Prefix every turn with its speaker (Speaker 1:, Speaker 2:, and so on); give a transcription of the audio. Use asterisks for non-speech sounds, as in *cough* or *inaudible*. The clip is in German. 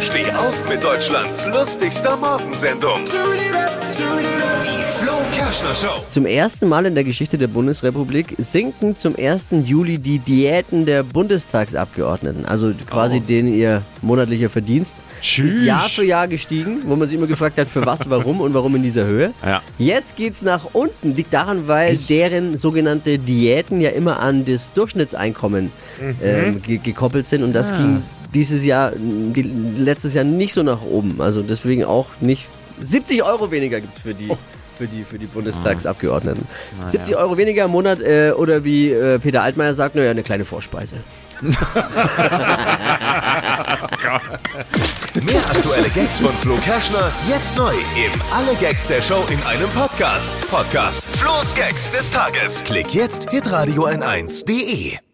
Speaker 1: Steh auf mit Deutschlands lustigster Morgensendung. Die Flo Kerschner Show.
Speaker 2: Zum ersten Mal in der Geschichte der Bundesrepublik sinken zum 1. Juli die Diäten der Bundestagsabgeordneten. Also quasi denen ihr monatlicher Verdienst.
Speaker 3: Tschüss.
Speaker 2: Ist Jahr für Jahr gestiegen, wo man sich immer gefragt hat, für was, warum und warum in dieser Höhe.
Speaker 3: Ja.
Speaker 2: Jetzt geht's nach unten. Liegt daran, weil deren sogenannte Diäten ja immer an das Durchschnittseinkommen ähm, ge gekoppelt sind. Und das ging dieses Jahr, die, letztes Jahr nicht so nach oben. Also deswegen auch nicht. 70 Euro weniger gibt's für die. Für die, für die Bundestagsabgeordneten. 70 Euro weniger im Monat äh, oder wie äh, Peter Altmaier sagt, naja, eine kleine Vorspeise. *laughs*
Speaker 1: Mehr aktuelle Gags von Flo Kerschner jetzt neu im Alle Gags der Show in einem Podcast. Podcast Flo's Gags des Tages. Klick jetzt hitradio n1.de.